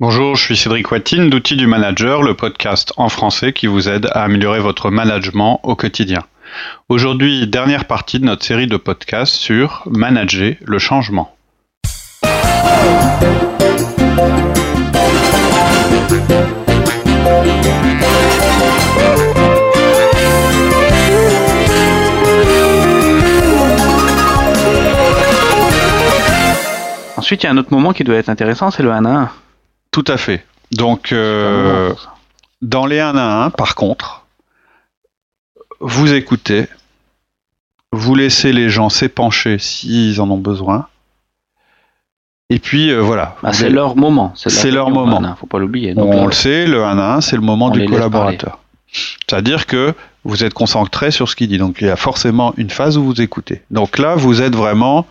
Bonjour, je suis Cédric Watine d'Outils du Manager, le podcast en français qui vous aide à améliorer votre management au quotidien. Aujourd'hui, dernière partie de notre série de podcasts sur Manager le changement. Ensuite, il y a un autre moment qui doit être intéressant, c'est le 1 à 1. Tout à fait. Donc, euh, dans les 1 à 1, par contre, vous écoutez, vous laissez les gens s'épancher s'ils en ont besoin. Et puis euh, voilà. Bah, c'est leur moment. C'est leur moment. Il faut pas l'oublier. On, le sait, le 1 à 1, c'est le moment du collaborateur. C'est-à-dire que vous êtes concentré sur ce qu'il dit. Donc il y a forcément une phase où vous écoutez. Donc là, vous êtes vraiment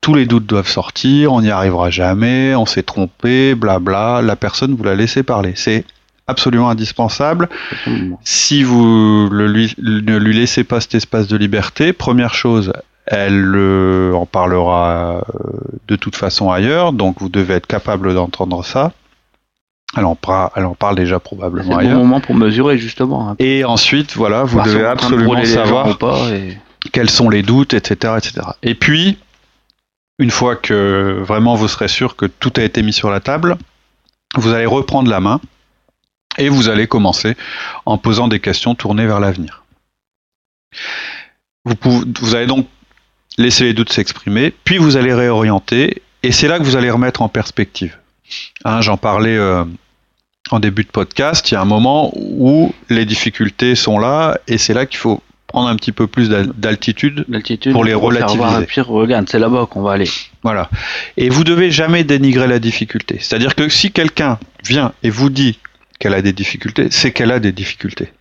tous les doutes doivent sortir, on n'y arrivera jamais, on s'est trompé, blabla. La personne, vous la laissez parler. C'est absolument indispensable. Si vous ne lui laissez pas cet espace de liberté, première chose, elle en parlera euh, de toute façon ailleurs, donc vous devez être capable d'entendre ça. Elle en, parle, déjà probablement ailleurs. C'est le moment pour mesurer justement. Hein. Et ensuite, voilà, vous devez absolument savoir quels sont les doutes, etc., etc. Et puis, une fois que vraiment vous serez sûr que tout a été mis sur la table, vous allez reprendre la main et vous allez commencer en posant des questions tournées vers l'avenir. Vous, allez donc laisser les doutes s'exprimer, puis vous allez réorienter, et c'est là que vous allez remettre en perspective. Hein, j'en parlais euh, en début de podcast, il y a un moment où les difficultés sont là, et c'est là qu'il faut prendre un petit peu plus d'altitude pour les relativiser. Puis regarde, c'est là-bas qu'on va aller. Voilà. Et vous devez jamais dénigrer la difficulté. C'est-à-dire que si quelqu'un vient et vous dit qu'elle a des difficultés, c'est qu'elle a des difficultés.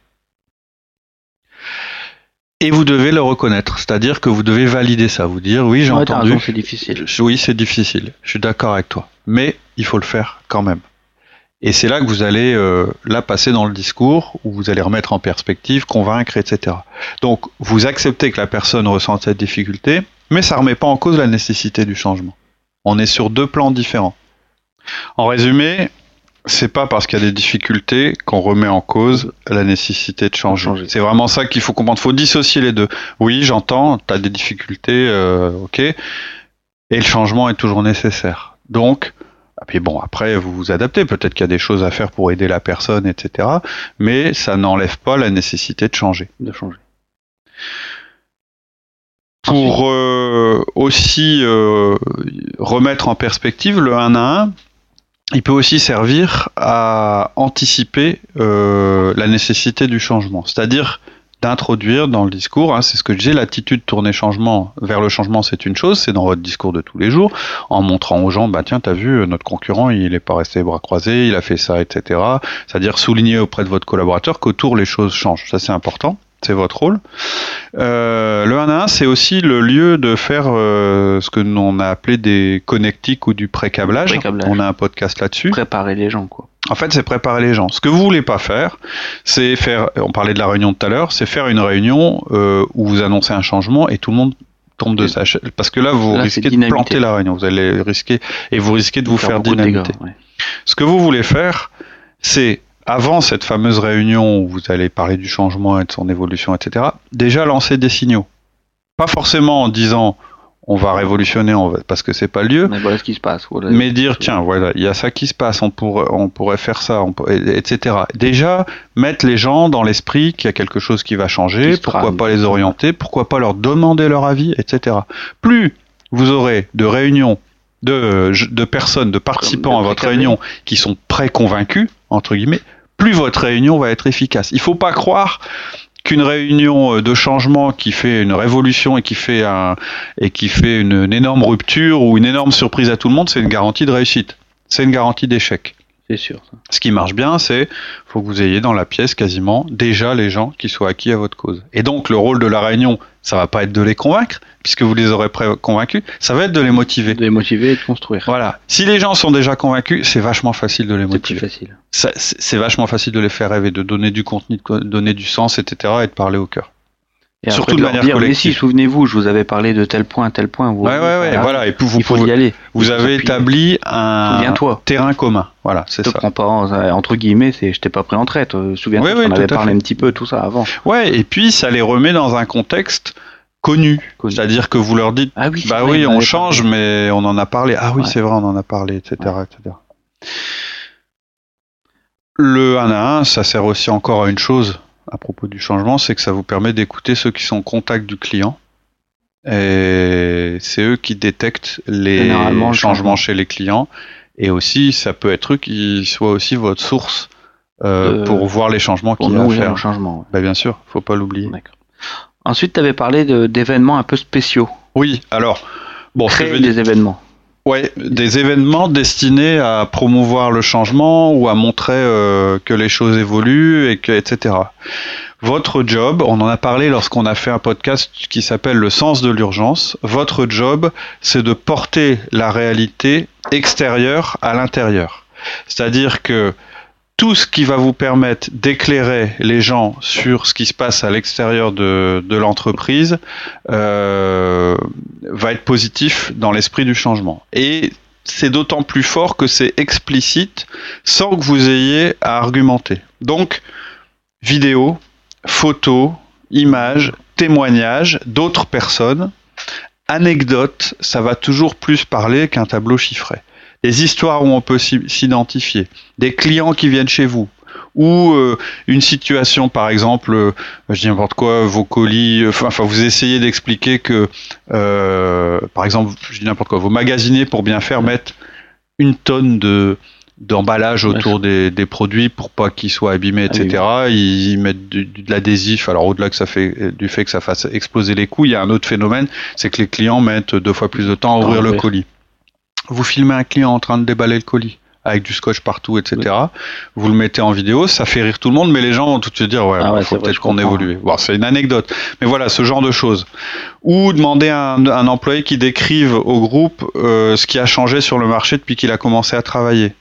Et vous devez le reconnaître, c'est-à-dire que vous devez valider ça, vous dire oui j'ai entendu. C'est difficile. Oui c'est difficile. Je suis d'accord avec toi, mais il faut le faire quand même. Et c'est là que vous allez euh, là passer dans le discours où vous allez remettre en perspective, convaincre, etc. Donc vous acceptez que la personne ressent cette difficulté, mais ça ne remet pas en cause la nécessité du changement. On est sur deux plans différents. En résumé, c'est pas parce qu'il y a des difficultés qu'on remet en cause la nécessité de changer. C'est vraiment ça qu'il faut comprendre. Il faut dissocier les deux. Oui, j'entends, tu as des difficultés, euh, ok, et le changement est toujours nécessaire. Donc, et puis bon, après, vous vous adaptez. Peut-être qu'il y a des choses à faire pour aider la personne, etc. Mais ça n'enlève pas la nécessité de changer. De changer. Pour euh, aussi euh, remettre en perspective le 1 à 1, il peut aussi servir à anticiper euh, la nécessité du changement. C'est-à-dire d'introduire dans le discours, hein, c'est ce que j'ai l'attitude tourner changement vers le changement, c'est une chose, c'est dans votre discours de tous les jours, en montrant aux gens, bah tiens, t'as vu, notre concurrent, il est pas resté bras croisés, il a fait ça, etc. C'est-à-dire souligner auprès de votre collaborateur qu'autour les choses changent. Ça, c'est important. C'est votre rôle. Euh, le 1 à 1, c'est aussi le lieu de faire euh, ce que l'on a appelé des connectiques ou du pré-câblage. On a un podcast là-dessus. Préparer les gens, quoi. En fait, c'est préparer les gens. Ce que vous voulez pas faire, c'est faire. On parlait de la réunion tout à l'heure, c'est faire une réunion euh, où vous annoncez un changement et tout le monde tombe de sa chaise. Parce que là, vous risquez de planter la réunion. Vous allez risquer et vous risquez de vous faire, dynamiter. Ce que vous voulez faire, c'est avant cette fameuse réunion où vous allez parler du changement et de son évolution, etc. Déjà lancer des signaux. Pas forcément en disant on va révolutionner parce que c'est pas le lieu. Mais voilà ce qui se passe. mais dire tiens voilà il y a ça qui se passe, on pourrait on pourrait faire ça, etc. Déjà mettre les gens dans l'esprit qu'il y a quelque chose qui va changer. pourquoi pas les orienter Pourquoi pas leur demander leur avis, etc. Plus vous aurez de réunions de, de personnes, de participants à votre réunion qui sont pré-convaincus, entre guillemets, plus votre réunion va être efficace. Il faut pas croire qu'une réunion euh, de changement qui fait une révolution et qui fait un et qui fait une, énorme rupture ou une énorme surprise à tout le monde, c'est une garantie de réussite. C'est une garantie d'échec. C'est sûr. Ce qui marche bien, c'est faut que vous ayez dans la pièce quasiment déjà les gens qui soient acquis à votre cause. Et donc le rôle de la réunion, ça va pas être de les convaincre, puisque vous les aurez convaincus, ça va être de les motiver. De les motiver et de construire. Voilà. Si les gens sont déjà convaincus, c'est vachement facile de les motiver. C'est facile. C'est vachement facile de les faire rêver, de donner du contenu, de donner du sens, etc., et de parler au cœur. Et Surtout de leur manière dire, Mais si, souvenez-vous, je vous avais parlé de tel point, tel point. Vous, Ouais, ouais, ouais, voilà. Et puis vous pouvez- y aller. vous avez établi un terrain commun. Voilà, c'est ça. en- entre guillemets, c'est je t'ai pas pris en traite. euh, Souviens-toi, Oui, on avait parlé un petit peu tout ça avant. Ouais, et puis ça les remet dans un contexte connu. C'est-à-dire que vous leur dites, Ah oui, bah vrai, oui, on change, parlé. mais on en a parlé. Ah oui, Ouais. c'est vrai, on en a parlé, etc., etc. Le 1 à 1, ça sert aussi encore à une chose à propos du changement, c'est que ça vous permet d'écouter ceux qui sont au contact du client. Et c'est eux qui détectent les changements changement. chez les clients. Et aussi, ça peut être eux qui soient aussi votre source euh, Euh, pour voir les changements qu'il y a à faire. changement. ouais. Bah, bien sûr, faut pas l'oublier. Ensuite, tu avais parlé d'événements un peu spéciaux. Oui, alors, bon, Créer des événements. Ouais, des événements destinés à promouvoir le changement ou à montrer euh, que les choses évoluent et que etc. Votre job, on en a parlé lorsqu'on a fait un podcast qui s'appelle Le sens de l'urgence. Votre job, c'est de porter la réalité extérieure à l'intérieur. C'est-à-dire que tout ce qui va vous permettre d'éclairer les gens sur ce qui se passe à l'extérieur de, l'entreprise euh, va être positif dans l'esprit du changement. Et c'est d'autant plus fort que c'est explicite sans que vous ayez à argumenter. Donc, vidéo, photos, images, témoignages d'autres personnes, anecdotes, ça va toujours plus parler qu'un tableau chiffré. Des histoires où on peut s'identifier, des clients qui viennent chez vous, ou euh, une situation, par exemple, euh, je dis n'importe quoi, vos colis, euh, enfin, vous essayez d'expliquer que, euh, par exemple, je dis n'importe quoi, vos magasiniers pour bien faire mettent une tonne de d'emballage autour des, des produits pour pas qu'ils soient abîmés, Ah oui, etc. Ils, ils mettent du- de l'adhésif. Alors au-delà que ça fait du fait que ça fasse exploser les coûts, il y a un autre phénomène, c'est que les clients mettent deux fois plus de temps à Ah, ouvrir le colis. Vous filmez un client en train de déballer le colis avec du scotch partout, etc. Vous le mettez en vidéo, ça fait rire tout le monde, mais les gens vont tout de suite dire ouais, Ah ouais, faut peut-être qu'on évolue. Bon, c'est une anecdote, mais voilà ce genre de choses. Ou demander à un, un employé qui décrive au groupe euh, ce qui a changé sur le marché depuis qu'il a commencé à travailler.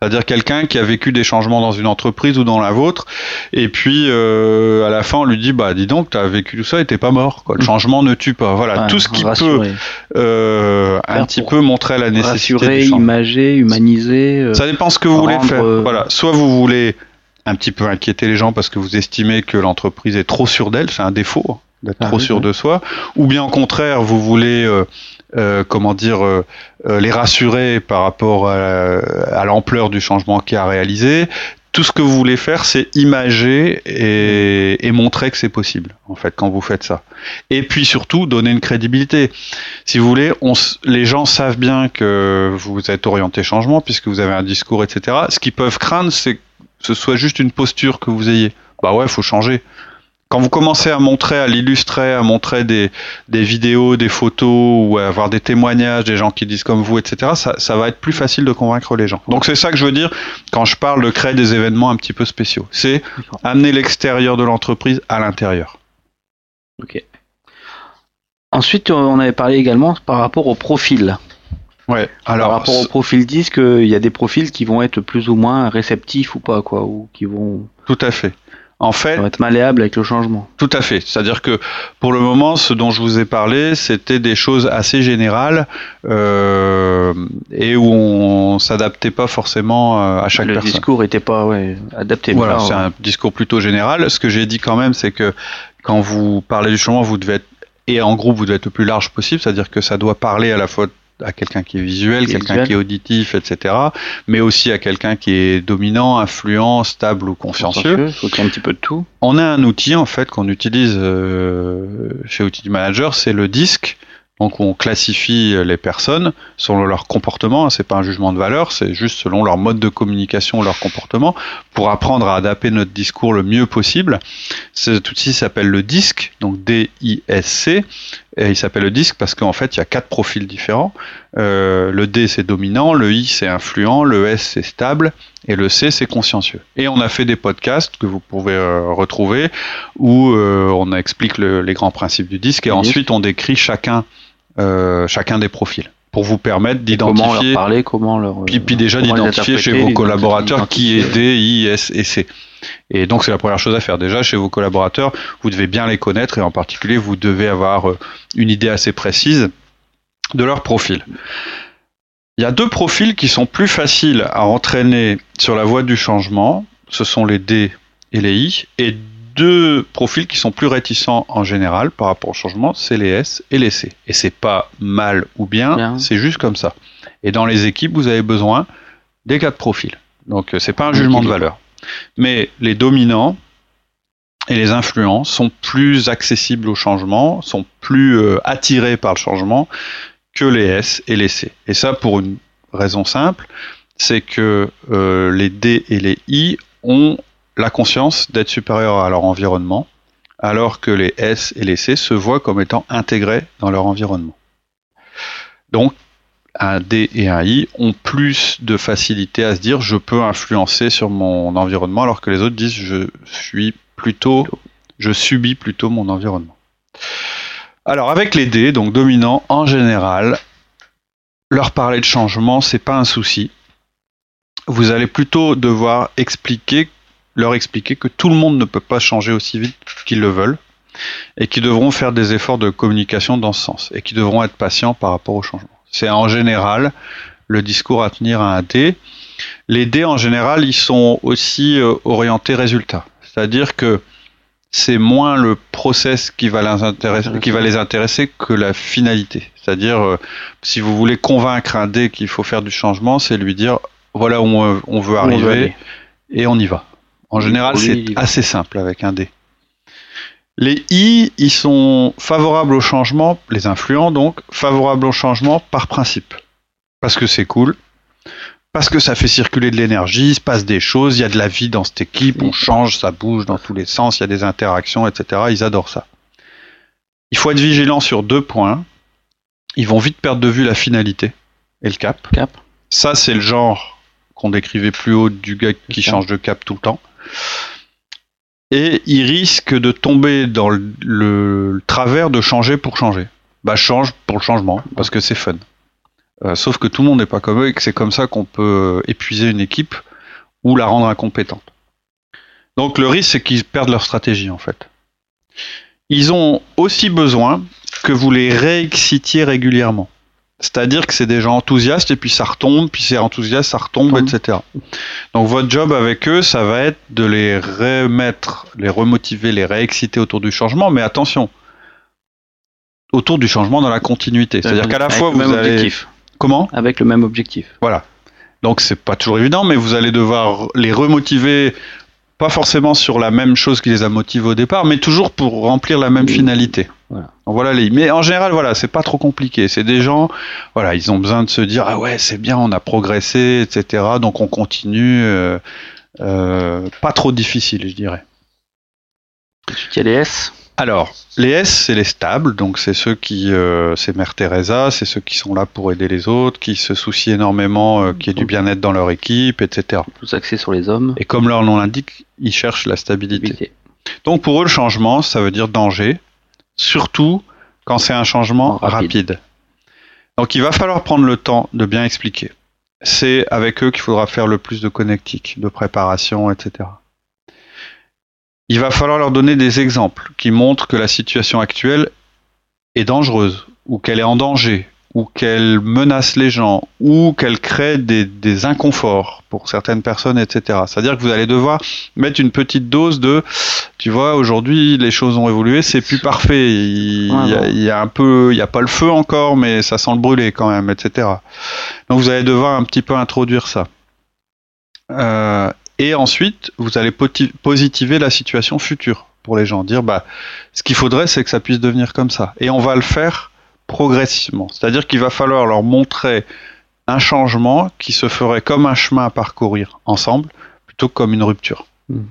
C'est-à-dire quelqu'un qui a vécu des changements dans une entreprise ou dans la vôtre, et puis euh, à la fin on lui dit bah dis donc t'as vécu tout ça et t'es pas mort. Quoi. Le Mm. changement ne tue pas. Voilà Ouais, tout ce qui peut euh, un petit peu montrer la nécessité Rassurer, du imager, humaniser. euh, Ça dépend ce que vous voulez faire. euh, Voilà. Soit vous voulez un petit peu inquiéter les gens parce que vous estimez que l'entreprise est trop sûre d'elle, c'est un défaut d'être Ah trop oui, sûr oui. de soi, ou bien au contraire vous voulez euh, comment dire euh, euh, les rassurer par rapport à, l'ampleur du changement qui a réalisé. Tout ce que vous voulez faire, c'est imager et, montrer que c'est possible, en fait, quand vous faites ça. Et puis surtout, donner une crédibilité. Si vous voulez, les gens savent bien que vous êtes orienté changement, puisque vous avez un discours, etc. Ce qu'ils peuvent craindre, c'est que ce soit juste une posture que vous ayez. Bah ouais, faut changer. Quand vous commencez à montrer, à l'illustrer, à montrer des, des vidéos, des photos, ou à avoir des témoignages, des gens qui disent comme vous, etc., ça, ça va être plus facile de convaincre les gens. Donc c'est ça que je veux dire quand je parle de créer des événements un petit peu spéciaux. C'est amener l'extérieur de l'entreprise à l'intérieur. Ok. Ensuite, on avait parlé également par rapport au profil. Ouais. par Alors, rapport au profil disque, il y a des profils qui vont être plus ou moins réceptifs ou pas, quoi, ou qui vont, tout à fait. En fait, vont être malléables avec le changement. Tout à fait. C'est-à-dire que pour le moment, ce dont je vous ai parlé, c'était des choses assez générales euh, et où on s'adaptait pas forcément euh, à chaque le personne. discours était pas ouais, adapté. Voilà, là, c'est un discours plutôt général. Ce que j'ai dit quand même, c'est que quand vous parlez du changement, vous devez être et en groupe, vous devez être le plus large possible, c'est-à-dire que ça doit parler à la fois à quelqu'un qui est visuel, quelqu'un qui est auditif, etc., mais aussi à quelqu'un qui est dominant, influent, stable ou consciencieux. Il faut qu'il y ait un petit peu de tout. On a un outil en fait qu'on utilise euh, chez Outil Manager, c'est le disque. Donc on classifie les personnes selon leur comportement, c'est pas un jugement de valeur, c'est juste selon leur mode de communication, leur comportement, pour apprendre à adapter notre discours le mieux possible. Cet outil s'appelle le disque, donc D-I-S-C, et il s'appelle le disque parce qu'en fait il y a quatre profils différents. Euh, le D c'est dominant, le I c'est influent, le S c'est stable, et le C c'est consciencieux. Et on a fait des podcasts que vous pouvez euh, retrouver où euh, on explique le- les grands principes du disque et ensuite on décrit chacun euh, chacun des profils pour vous permettre Comment leur d'identifier parler, comment leur. puis, puis déjà d'identifier chez vos collaborateurs qui est. D, I, S et C. Et donc c'est la première chose à faire. Déjà, chez vos collaborateurs, vous devez bien les connaître et en particulier, vous devez avoir euh, une idée assez précise de leur profil. Il y a deux profils qui sont plus faciles à entraîner sur la voie du changement. Ce sont les D et les I. Et deux profils qui sont plus réticents en général par rapport au changement, c'est les S et les C. Et c'est pas mal ou bien, c'est juste comme ça. Et dans les équipes, vous avez besoin des quatre profils. Donc c'est pas un jugement de valeur. Mais les dominants et les influents sont plus accessibles au changement, sont plus euh, attirés par le changement que les S et les C. Et ça pour une raison simple, c'est que euh, les D et les I ont la conscience d'être supérieurs à leur environnement, alors que les S et les C se voient comme étant intégrés dans leur environnement. Donc, un D et un I ont plus de facilité à se dire je peux influencer sur mon environnement, alors que les autres disent je suis plutôt, je subis plutôt mon environnement. Alors avec les D, donc dominants en général, leur parler de changement, c'est pas un souci. Vous allez plutôt devoir expliquer leur expliquer que tout le monde ne peut pas changer aussi vite qu'ils le veulent et qu'ils devront faire des efforts de communication dans ce sens et qu'ils devront être patients par rapport au changement. C'est en général le discours à tenir à un D. Les D en général, ils sont aussi euh, orientés résultats. C'est-à-dire que c'est moins le process qui va les intéresser, qui va les intéresser que la finalité. C'est-à-dire, euh, si vous voulez convaincre un D qu'il faut faire du changement, c'est lui dire voilà où on veut arriver et on y va. En général, c'est assez simple avec un D. Les I, ils sont favorables au changement, les influents donc, favorables au changement par principe. Parce que c'est cool, parce que ça fait circuler de l'énergie, il se passe des choses, il y a de la vie dans cette équipe, on change, ça bouge dans tous les sens, il y a des interactions, etc. Ils adorent ça. Il faut être vigilant sur deux points. Ils vont vite perdre de vue la finalité et le cap. Cap. Ça, c'est le genre qu'on décrivait plus haut du gars qui change de cap tout le temps et il risque de tomber dans le, travers de changer pour changer. Bah change pour le changement, parce que c'est fun. Euh, sauf que tout le monde n'est pas comme eux et que c'est comme ça qu'on peut épuiser une équipe ou la rendre incompétente. Donc le risque, c'est qu'ils perdent leur stratégie en fait. Ils ont aussi besoin que vous les réexcitiez régulièrement. C'est-à-dire que c'est des gens enthousiastes et puis ça retombe, puis c'est enthousiaste, ça retombe, etc. Donc votre job avec eux, ça va être de les remettre, les remotiver, les réexciter autour du changement, mais attention, autour du changement dans la continuité. C'est-à-dire qu'à la fois vous allez... Objectif. Comment Avec le même objectif. Voilà. Donc c'est pas toujours évident, mais vous allez devoir les remotiver pas forcément sur la même chose qui les a motivés au départ, mais toujours pour remplir la même finalité. Voilà. voilà les. Mais en général, voilà, c'est pas trop compliqué. C'est des gens, voilà, ils ont besoin de se dire ah ouais, c'est bien, on a progressé, etc. Donc on continue. Euh, euh, pas trop difficile, je dirais. Il y a les S. Alors, les S, c'est les stables, donc c'est ceux qui, euh, c'est Mère Teresa, c'est ceux qui sont là pour aider les autres, qui se soucient énormément euh, qu'il y ait du bien-être dans leur équipe, etc. Plus axés sur les hommes. Et comme leur nom l'indique, ils cherchent la stabilité. Donc pour eux, le changement, ça veut dire danger, surtout quand c'est un changement rapide. Donc il va falloir prendre le temps de bien expliquer. C'est avec eux qu'il faudra faire le plus de connectique, de préparation, etc il va falloir leur donner des exemples qui montrent que la situation actuelle est dangereuse, ou qu'elle est en danger, ou qu'elle menace les gens, ou qu'elle crée des, inconforts pour certaines personnes, etc. C'est-à-dire que vous allez devoir mettre une petite dose de, tu vois, aujourd'hui les choses ont évolué, c'est plus parfait, il, y a, un peu, il n'y a pas le feu encore, mais ça sent le brûler quand même, etc. Donc vous allez devoir un petit peu introduire ça. Euh, et ensuite, vous allez positiver la situation future pour les gens. Dire, bah, ce qu'il faudrait, c'est que ça puisse devenir comme ça. Et on va le faire progressivement. C'est-à-dire qu'il va falloir leur montrer un changement qui se ferait comme un chemin à parcourir ensemble, plutôt que comme une rupture. Hmm.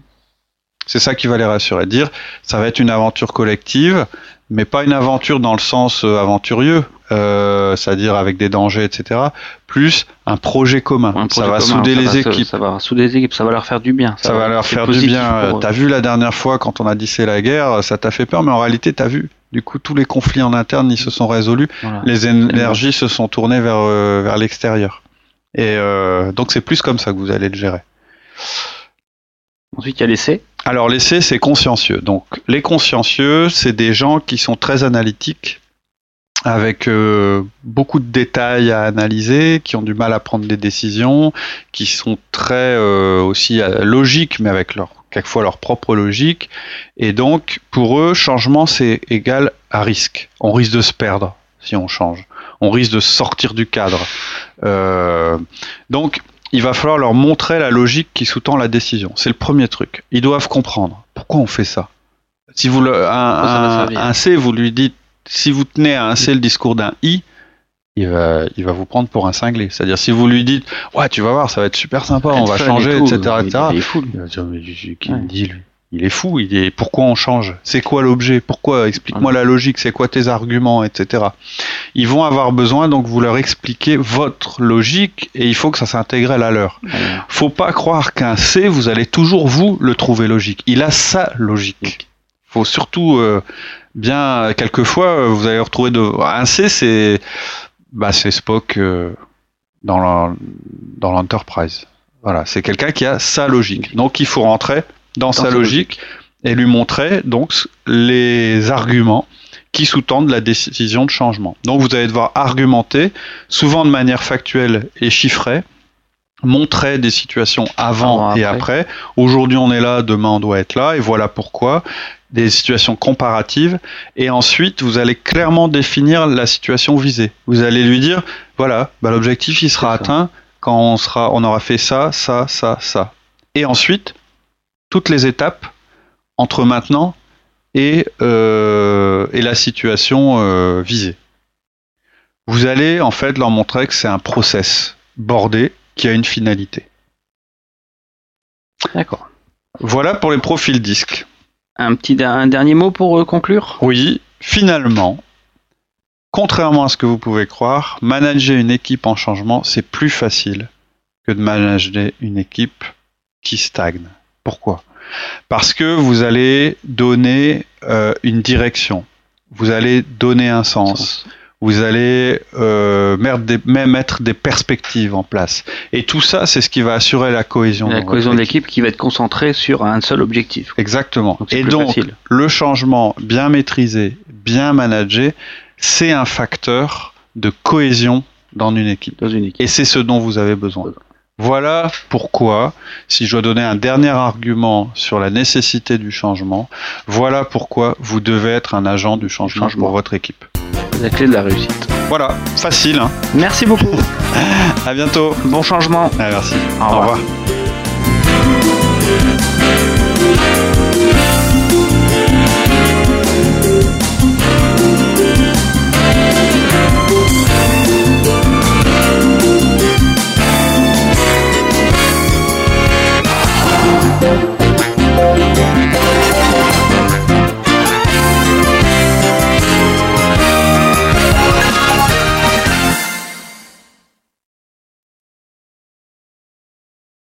C'est ça qui va les rassurer. Dire, ça va être une aventure collective, mais pas une aventure dans le sens euh, aventurieux, c'est-à-dire avec des dangers, etc. Plus un projet commun. ça va souder les équipes. ça va souder les équipes, ça va leur faire du bien. Ça, va leur faire du bien. T'as vu la dernière fois quand on a dit c'est la guerre, ça t'a fait peur, mais en réalité t'as vu. Du coup, tous les conflits en interne, ils se sont résolus. Les énergies se sont tournées vers euh, vers l'extérieur. Et donc c'est plus comme ça que vous allez le gérer. Ensuite, il y a l'essai. Alors l'essai, c'est consciencieux. Donc les consciencieux, c'est des gens qui sont très analytiques, avec euh, beaucoup de détails à analyser, qui ont du mal à prendre des décisions, qui sont très euh, aussi euh, logiques, mais avec leur quelquefois leur propre logique. Et donc pour eux, changement, c'est égal à risque. On risque de se perdre si on change. On risque de sortir du cadre. donc il va falloir leur montrer la logique qui sous-tend la décision. C'est le premier truc. Ils doivent comprendre pourquoi on fait ça? Si vous le, un, un, C, vous lui dites si vous tenez à un C le discours d'un I, il va, il va vous prendre pour un cinglé. C'est-à-dire si vous lui dites ouais tu vas voir ça va être super sympa, on va changer, etc., etc. Il est fou. Il va dire mais qui me dit lui il est fou, il est pourquoi on change? C'est quoi l'objet? Pourquoi Explique-moi la logique, c'est quoi tes arguments, etc. Ils vont avoir besoin, donc vous leur expliquez votre logique et il faut que ça s'intègre à la leur. Faut pas croire qu'un C, vous allez toujours vous le trouver logique. Il a sa logique. Faut surtout euh, bien, quelquefois, vous allez retrouver de un C, c'est bah, c'est Spock euh, dans dans l'Enterprise. Voilà, c'est quelqu'un qui a sa logique. Donc il faut rentrer dans, sa logique, et lui montrer donc les arguments qui sous-tendent la décision de changement. Donc vous allez devoir argumenter, souvent de manière factuelle et chiffrée, montrer des situations avant, et après. Aujourd'hui on est là, demain on doit être là, et voilà pourquoi. Des situations comparatives, et ensuite vous allez clairement définir la situation visée. Vous allez lui dire, voilà, bah, l'objectif il sera atteint quand on sera, on aura fait ça, ça, ça, ça. Et ensuite, toutes les étapes entre maintenant et, euh, et la situation euh, visée. Vous allez en fait leur montrer que c'est un process bordé qui a une finalité. D'accord. Voilà pour les profils disques. Un petit un dernier mot pour euh, conclure? Oui, finalement, contrairement à ce que vous pouvez croire, manager une équipe en changement, c'est plus facile que de manager une équipe qui stagne. Pourquoi? Parce que vous allez donner euh, une direction, vous allez donner un sens, vous allez euh, même mettre des perspectives en place. Et tout ça, c'est ce qui va assurer la cohésion. La cohésion de l'équipe qui va être concentrée sur un seul objectif. Exactement. Et donc, le changement bien maîtrisé, bien managé, c'est un facteur de cohésion dans une équipe. Dans une équipe. Et c'est ce dont vous avez besoin. Voilà pourquoi, si je dois donner un dernier argument sur la nécessité du changement, voilà pourquoi vous devez être un agent du changement, pour votre équipe la clé de la réussite. Voilà, facile. Hein. Merci beaucoup. à bientôt. Bon changement. Ah, merci. Au, revoir.